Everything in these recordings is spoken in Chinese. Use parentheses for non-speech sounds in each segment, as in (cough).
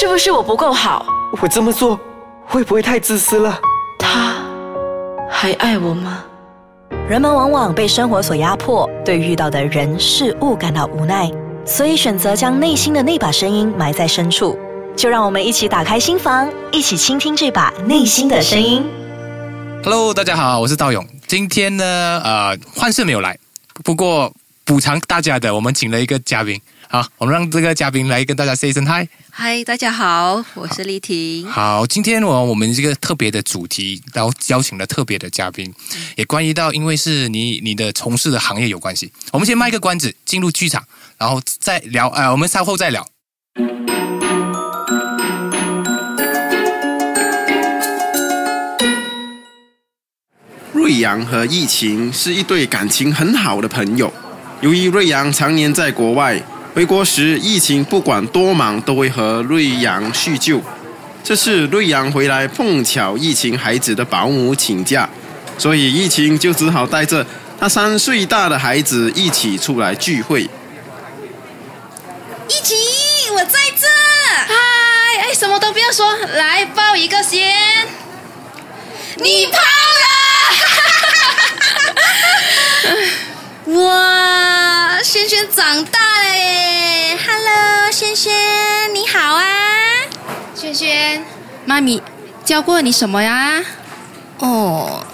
是不是我不够好？我这么做会不会太自私了？他还爱我吗？人们往往被生活所压迫，对遇到的人事物感到无奈，所以选择将内心的那把声音埋在深处。就让我们一起打开心房，一起倾听这把内心的声音。Hello，大家好，我是道勇。今天呢，呃，幻视没有来，不过补偿大家的，我们请了一个嘉宾。好，我们让这个嘉宾来跟大家 say 声 hi。嗨，大家好，我是丽婷。好，今天我我们这个特别的主题，然后邀请了特别的嘉宾，也关于到，因为是你你的从事的行业有关系。我们先卖个关子，进入剧场，然后再聊。呃，我们稍后再聊。瑞阳和疫情是一对感情很好的朋友。由于瑞阳常年在国外，回国时疫情不管多忙都会和瑞阳叙旧。这次瑞阳回来，碰巧疫情孩子的保姆请假，所以疫情就只好带着他三岁大的孩子一起出来聚会。疫情，我在这。嗨，哎，什么都不要说，来抱一个先。你跑了。(laughs) (laughs) 哇，轩轩长大了耶！Hello，轩轩，你好啊。轩轩，妈咪教过你什么呀？哦，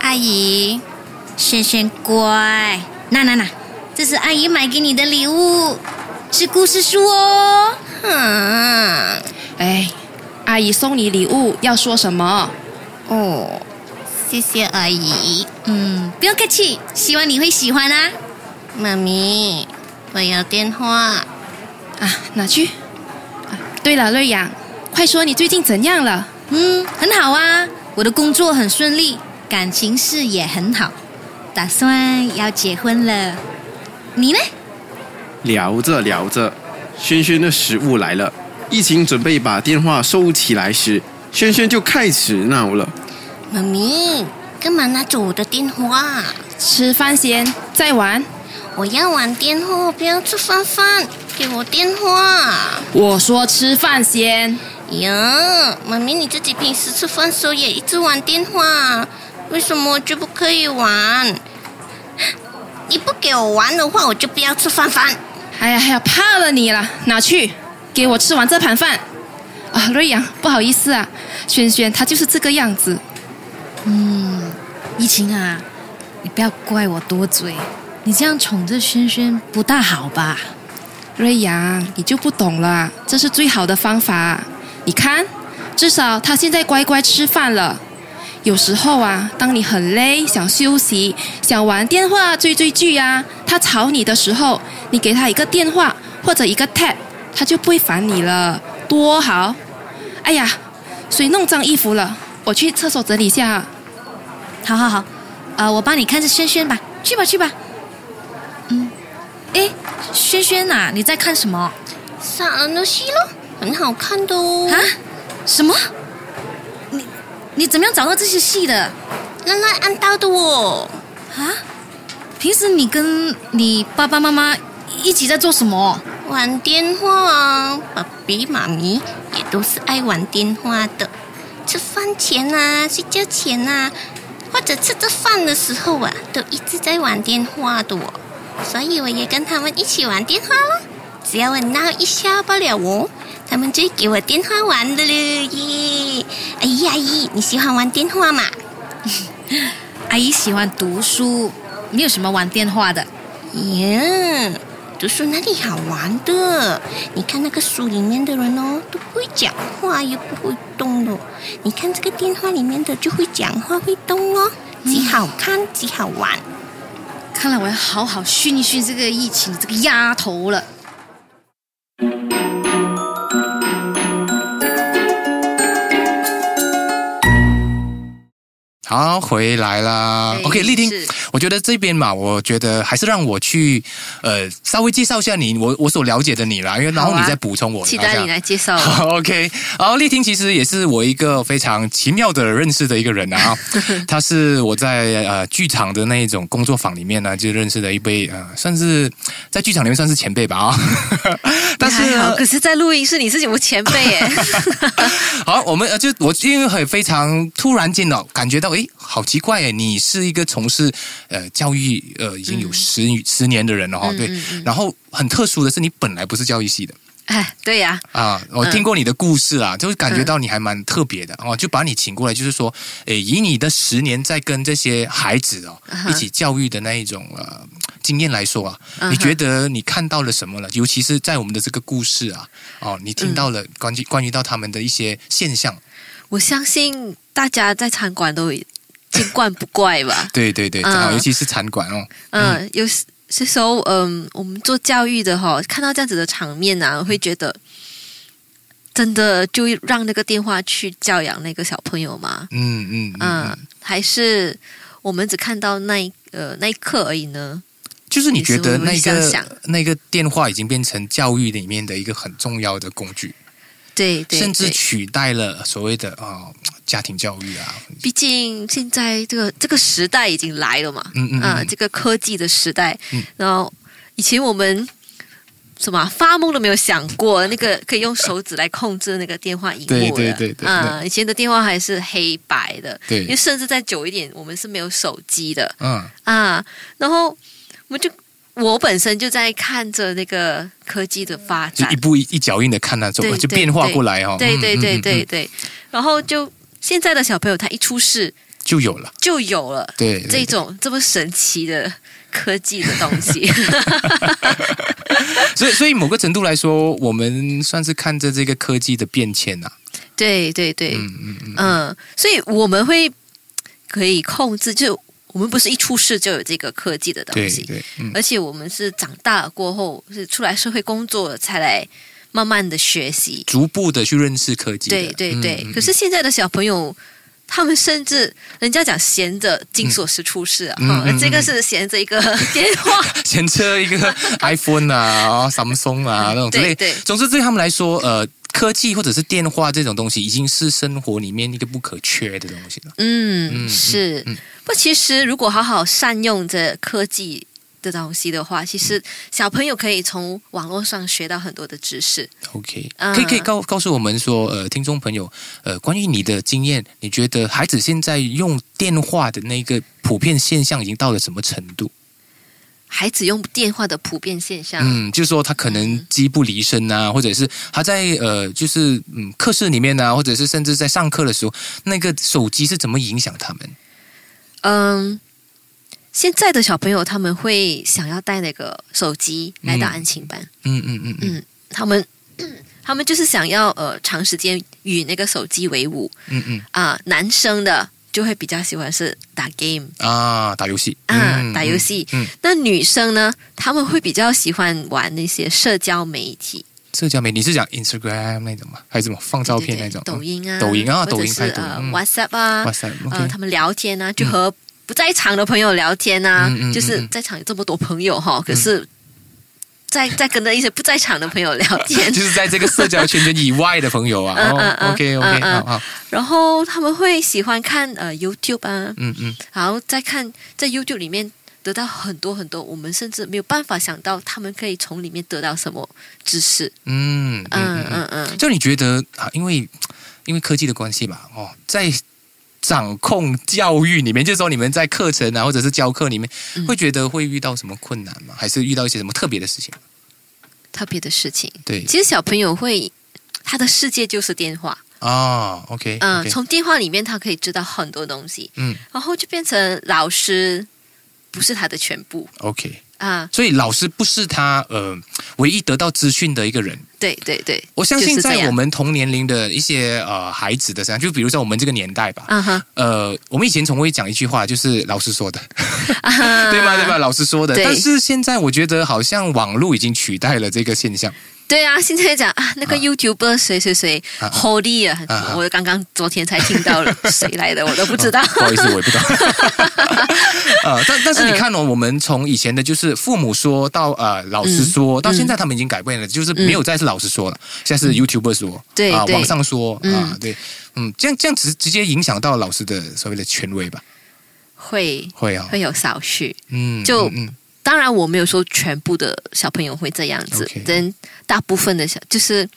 阿姨，轩轩乖。那那那，这是阿姨买给你的礼物，是故事书哦。嗯，哎，阿姨送你礼物要说什么？哦。谢谢阿姨，嗯，不用客气，希望你会喜欢啊。妈咪，我要电话啊，拿去。对了，瑞阳，快说你最近怎样了？嗯，很好啊，我的工作很顺利，感情事也很好，打算要结婚了。你呢？聊着聊着，轩轩的食物来了。疫情准备把电话收起来时，轩轩就开始闹了。妈咪，干嘛拿走我的电话？吃饭先，再玩。我要玩电话，不要吃饭饭。给我电话。我说吃饭先。呀，妈咪，你自己平时吃饭时候也一直玩电话，为什么就不可以玩？你不给我玩的话，我就不要吃饭饭。哎呀哎呀，怕了你了，拿去，给我吃完这盘饭。啊，瑞阳，不好意思啊，轩轩他就是这个样子。嗯，怡情啊，你不要怪我多嘴，你这样宠着轩轩不大好吧？瑞阳，你就不懂了，这是最好的方法。你看，至少他现在乖乖吃饭了。有时候啊，当你很累、想休息、想玩电话、追追剧呀，他吵你的时候，你给他一个电话或者一个 tap，他就不会烦你了，多好！哎呀，谁弄脏衣服了？我去厕所整理一下。好好好，呃，我帮你看着轩轩吧，去吧去吧。嗯，哎，轩轩呐，你在看什么？杀人的戏咯，很好看的哦。啊？什么？你你怎么样找到这些戏的？乱乱按到的哦。啊？平时你跟你爸爸妈妈一起在做什么？玩电话啊，爸比妈咪也都是爱玩电话的。吃饭前啊，睡觉前啊，或者吃着饭的时候啊，都一直在玩电话的哦。所以我也跟他们一起玩电话了。只要我闹一下罢了哦，他们就给我电话玩的了耶。阿姨，阿姨，你喜欢玩电话吗？(laughs) 阿姨喜欢读书，没有什么玩电话的。耶。读书哪里好玩的，你看那个书里面的人哦，都不会讲话，又不会动的。你看这个电话里面的就会讲话，会动哦，极好看极好玩。看来我要好好训一训这个疫情这个丫头了。好，回来啦。OK，丽婷，我觉得这边嘛，我觉得还是让我去呃稍微介绍一下你，我我所了解的你啦，因为然后你再补充我。期待你来介绍。(laughs) OK，然后丽婷其实也是我一个非常奇妙的认识的一个人啊，(laughs) 她是我在呃剧场的那一种工作坊里面呢就认识的一位呃，算是在剧场里面算是前辈吧啊。(laughs) 但是可是，在录音室你是我前辈耶。好，我们呃就我因为很非常突然间的感觉到，诶，好奇怪诶，你是一个从事呃教育呃已经有十、十年的人了哈、嗯对，然后很特殊的是，你本来不是教育系的。哎，对呀、啊，我听过你的故事啊，就是感觉到你还蛮特别的哦，就把你请过来，就是说，诶，以你的十年在跟这些孩子哦嗯一起教育的那一种呃经验来说啊，嗯你觉得你看到了什么了？尤其是在我们的这个故事啊，哦，你听到了关于关于到他们的一些现象，我相信大家在餐馆都见惯不怪吧。对对对，尤其是餐馆哦，嗯，有时有时候，嗯，我们做教育的哈，看到这样子的场面啊，会觉得真的就让那个电话去教养那个小朋友吗？嗯嗯嗯还是我们只看到那一呃那一刻而已呢？就是你觉得那个那个电话已经变成教育里面的一个很重要的工具。对对，甚至取代了所谓的啊、家庭教育啊，毕竟现在这个这个时代已经来了嘛，嗯嗯嗯啊这个科技的时代，嗯。然后以前我们什么啊发梦都没有想过，那个可以用手指来控制那个电话荧幕的，对对对对啊，以前的电话还是黑白的，对。因为甚至再久一点，我们是没有手机的。嗯。啊，然后我们就。我本身就在看着那个科技的发展。就一，步一一脚印的看那种，就变化过来哦，对对对嗯嗯嗯嗯。对对，然后就现在的小朋友，他一出世就有了，就有了对，对这种这么神奇的科技的东西。(laughs) 所以所以某个程度来说，我们算是看着这个科技的变迁呐、对对对，嗯嗯嗯，嗯，所以我们会可以控制，就我们不是一出世就有这个科技的东西，对对，嗯而且我们是长大了过后，是出来社会工作才来慢慢的学习。逐步的去认识科技的，对对对，可是现在的小朋友。他们甚至人家讲闲着金锁匙出世啊，这个是闲着一个 (laughs) 电话，闲着一个 iPhone 啊、啊 Samsung 啊那种之类。(laughs) 对对总之对他们来说，呃，科技或者是电话这种东西，已经是生活里面一个不可缺的东西了。嗯，嗯是。嗯不，其实如果好好善用这科技的东西的话，其实小朋友可以从网络上学到很多的知识。OK，嗯可以可以告告诉我们说，呃，听众朋友，呃，关于你的经验，你觉得孩子现在用电话的那个普遍现象已经到了什么程度？孩子用电话的普遍现象，嗯，就是说他可能机不离身啊，或者是他在呃，就是嗯课室里面啊，或者是甚至在上课的时候，那个手机是怎么影响他们？嗯，现在的小朋友他们会想要带那个手机来到嗯。安亲班，嗯嗯嗯嗯。嗯，他们 (clears throat) 他们就是想要呃长时间与那个手机为伍。嗯嗯。啊、男生的就会比较喜欢是打 game 啊，打游戏。啊，嗯打游戏。嗯，那女生呢，他们会比较喜欢玩那些社交媒体，社交媒体，你是讲 Instagram 那种吗？还是什么放照片那种？抖音啊抖音啊，抖音啊或者抖音是呃拍抖音嗯。WhatsApp 啊，哇塞呃，，OK，他们聊天啊，就和不在场的朋友聊天啊，就是嗯。在场有这么多朋友哈，可是在在跟着一些不在场的朋友聊天，(laughs) 就是在这个社交圈圈以外的朋友啊。嗯嗯哦嗯，OK 嗯 OK，嗯好好，然后他们会喜欢看呃 YouTube 啊，嗯嗯然后再看在 YouTube 里面得到很多很多，我们甚至没有办法想到他们可以从里面得到什么知识。嗯嗯嗯嗯嗯。嗯嗯，就你觉得啊，因为因为科技的关系嘛，哦，在掌控教育里面，就是说你们在课程啊，或者是教课里面，嗯会觉得会遇到什么困难吗？还是遇到一些什么特别的事情？特别的事情。对其实小朋友会，他的世界就是电话。啊，OK，嗯从电话里面他可以知道很多东西，嗯然后就变成老师不是他的全部 OK，啊。所以老师不是他呃唯一得到资讯的一个人。对对对，我相信在我们同年龄的一些呃孩子的身上，就比如说我们这个年代吧，嗯哼，呃，我们以前总会讲一句话，就是老师说的，啊 (laughs) 对吗？对吧？？老师说的。但是现在我觉得好像网络已经取代了这个现象。对啊，现在讲啊，那个 YouTuber 谁谁谁啊 Holy 啊啊，我刚刚昨天才听到了，(laughs) 谁来的我都不知道。(laughs) 不好意思，我也不懂。呃，(laughs) 但但是你看哦，我们从以前的就是父母说到呃老师说，到现在他们已经改变了，就是没有再是老师说了，现在是 YouTuber 说，啊，对啊网上说啊嗯，对，嗯，这样这样直直接影响到老师的所谓的权威吧？会会啊，会有少许，嗯，就嗯嗯当然我没有说全部的小朋友会这样子但大部分的小就是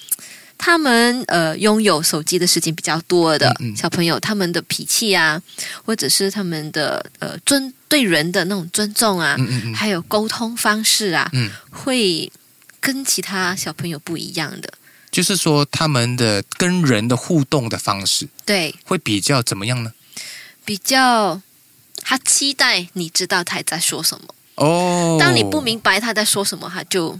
他们呃拥有手机的时间比较多的小朋友，他们的脾气啊，或者是他们的呃尊对人的那种尊重啊，还有沟通方式啊，嗯，会跟其他小朋友不一样的。就是说他们的跟人的互动的方式对，会比较怎么样呢？比较他期待你知道他在说什么。哦，当你不明白他在说什么，他就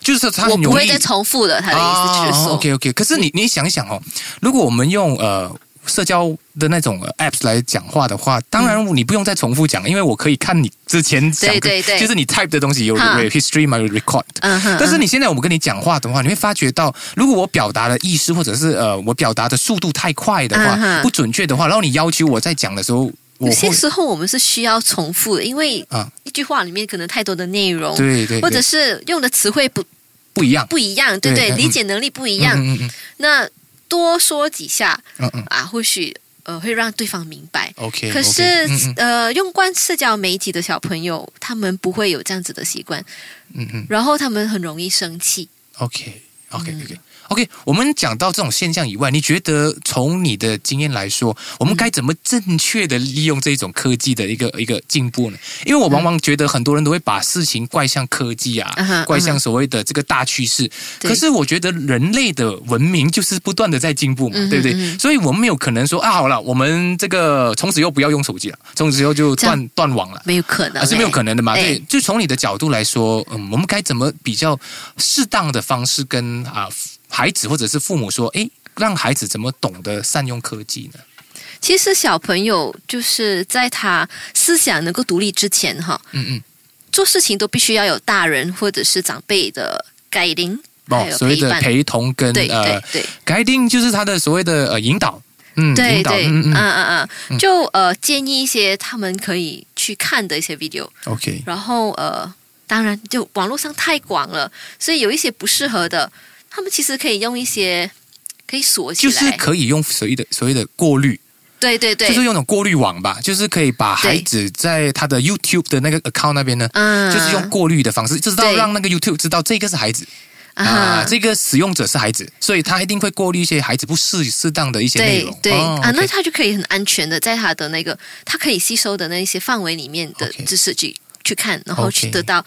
就是他我不会再重复了。他的意思就是说，OK OK，可是你你想一想哦，如果我们用呃社交的那种、呃 apps 来讲话的话，当然你不用再重复讲，因为我可以看你之前讲的，对对对。就是你 type 的东西有 history 嘛，有 record。嗯哼，但是你现在我们跟你讲话的话，你会发觉到，如果我表达的意思或者是呃我表达的速度太快的话，嗯不准确的话，然后你要求我在讲的时候，有些时候我们是需要重复的，因为啊。一句话里面可能太多的内容，对对，或者是用的词汇不不一样，不一样，对不对？理解能力不一样，嗯嗯嗯那多说几下嗯嗯。啊，或许呃会让对方明白。，OK。可是呃，用惯社交媒体的小朋友，他们不会有这样子的习惯，嗯嗯。然后他们很容易生气。OK OK 我们讲到这种现象以外，你觉得从你的经验来说，我们该怎么正确的利用这种科技的一个一个进步呢？因为我往往觉得很多人都会把事情怪向科技啊，怪向所谓的这个大趋势。对可是我觉得人类的文明就是不断的在进步嘛，对不对？嗯哼所以我们没有可能说啊，好了，我们这个从此以后不要用手机了，从此以后就断断网了。没有可能、啊，是没有可能的嘛？哎对，就从你的角度来说，嗯，我们该怎么比较适当的方式跟啊孩子或者是父母说，诶，让孩子怎么懂得善用科技呢？其实小朋友就是在他思想能够独立之前，哈，嗯嗯，做事情都必须要有大人或者是长辈的 guiding，还哦，有所谓的。陪同跟对呃对对。guiding 就是他的所谓的呃引导，嗯，对对，嗯嗯嗯。嗯嗯，就呃建议一些他们可以去看的一些 video，，OK，然后呃，当然就网络上太广了，所以有一些不适合的，他们其实可以用一些可以锁起就来，是可以用所谓的所谓的过滤，对对对，就是用那种过滤网吧，就是可以把孩子在他的 YouTube 的那个 account 那边呢，嗯，就是用过滤的方式，知道让那个 YouTube 知道这个是孩子。啊。啊，这个使用者是孩子，所以他一定会过滤一些孩子不适适当的一些内容。对。对、哦啊，那他就可以很安全的在他的那个他可以吸收的那一些范围里面的知识去去看，然后去得到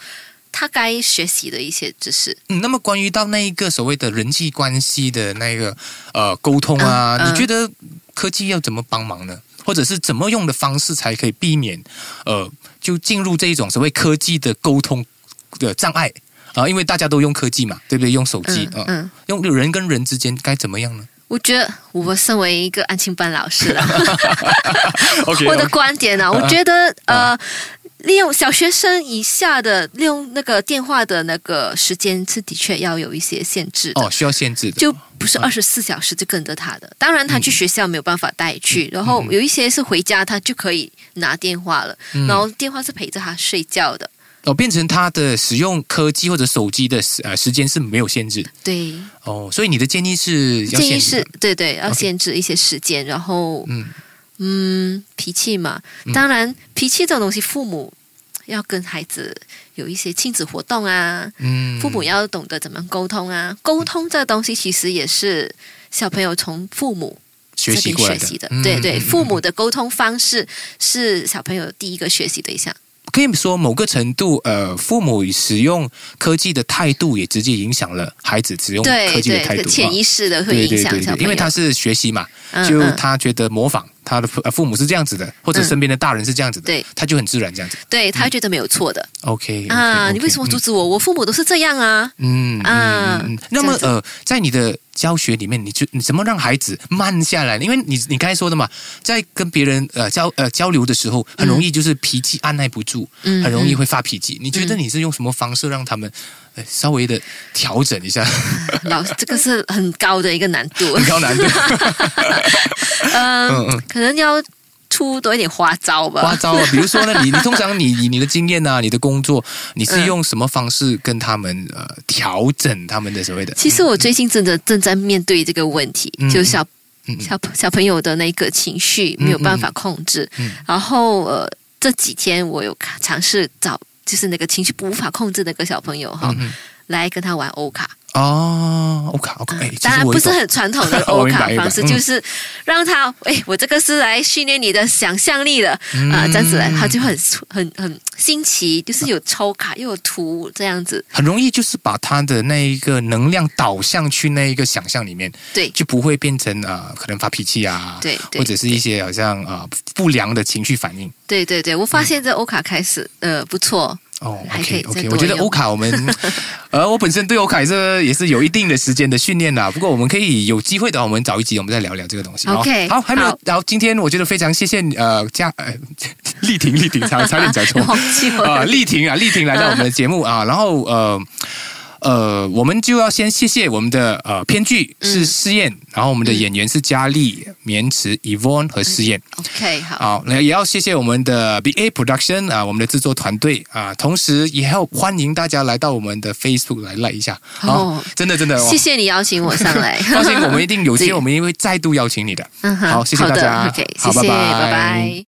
他该学习的一些知识。嗯，那么关于到那一个所谓的人际关系的那个呃沟通啊，嗯嗯你觉得科技要怎么帮忙呢？或者是怎么用的方式才可以避免呃就进入这一种所谓科技的沟通的障碍啊、因为大家都用科技嘛，对不对？用手机啊、嗯嗯，用人跟人之间该怎么样呢我觉得我身为一个安亲班老师了。(laughs) OK，(laughs) 我的观点呢、我觉得呃，利用小学生以下的利用那个电话的那个时间是的确要有一些限制的。哦，需要限制的，就不是二十四小时就跟着他的，当然他去学校没有办法带去，然后有一些是回家他就可以拿电话了，嗯。然后电话是陪着他睡觉的，哦，变成他的使用科技或者手机的时呃时间是没有限制的。对，哦，所以你的建议是要建议是对对，要限制一些时间，然后嗯嗯，脾气嘛，嗯当然脾气这种东西，父母要跟孩子有一些亲子活动啊，嗯，父母要懂得怎么沟通啊，沟通这东西其实也是小朋友从父母学习这过来的边学习的，嗯。对对，嗯父母的沟通方式是小朋友第一个学习的一项。可以说某个程度，呃，父母使用科技的态度也直接影响了孩子使用科对对，技的态度，这个潜啊意识的会对影对对对，响小朋友，因为他是学习嘛，就他觉得模仿他的父呃父母是这样子的，或者嗯。身边的大人是这样子的，对。他就很自然这样子。对他会觉得没有错的。OK 啊，你为什么阻止我？我父母都是这样啊，嗯嗯那么呃，在你的教学里面，你就你怎么让孩子慢下来？因为你你刚才说的嘛，在跟别人呃交呃交流的时候，很容易就是脾气按耐不住，嗯很容易会发脾气。你觉得你是用什么方式让他们呃稍微的调整一下？(laughs) 老这个是很高的一个难度，(laughs) 很高难度，(laughs) 嗯嗯嗯。可能要出多一点花招吧。花招啊，比如说呢，你你通常你以你的经验啊，你的工作，你是嗯。用什么方式跟他们呃调整他们的所谓的？其实我最近真的正在面对这个问题，嗯就小嗯嗯。小小朋友的那个情绪没有办法控制，嗯。然后呃这几天我有尝试找就是那个情绪无法控制的那个小朋友哈，来跟他玩欧卡。哦欧卡欧卡哎，当然不是很传统的 (laughs) 欧卡方式，嗯。就是让他哎，我这个是来训练你的想象力的嗯。啊，这样子来，他就很很很新奇，就是有抽卡又有图这样子，很容易就是把他的那一个能量导向去那一个想象里面，对。就不会变成呃可能发脾气啊，对对或者是一些好像啊、呃、不良的情绪反应。对对对，我发现这欧卡开始呃不错，哦还可以，OK 再 OK，我觉得欧卡我们，(laughs) 呃，我本身对欧卡是也是有一定的时间的训练啦。不过我们可以有机会的话，我们找一集我们再聊聊这个东西。OK，好，还没有好。然后今天我觉得非常谢谢呃嘉呃 (laughs) 丽婷丽婷差差点讲错啊，丽婷啊，丽婷来到我们的节目啊，然后呃。呃，我们就要先谢谢我们的呃编剧是试验，然后我们的演员是佳丽、绵池、Evon 和试验。OK 好，好，那也要谢谢我们的 BA Production 啊，我们的制作团队啊，同时也要欢迎大家来到我们的 Facebook 来 like 一下。好，哦真的真的，哇谢谢你邀请我上来，放心，我们一定有机会，(laughs) 我们一定会再度邀请你的。好，谢谢大家。，OK，好拜拜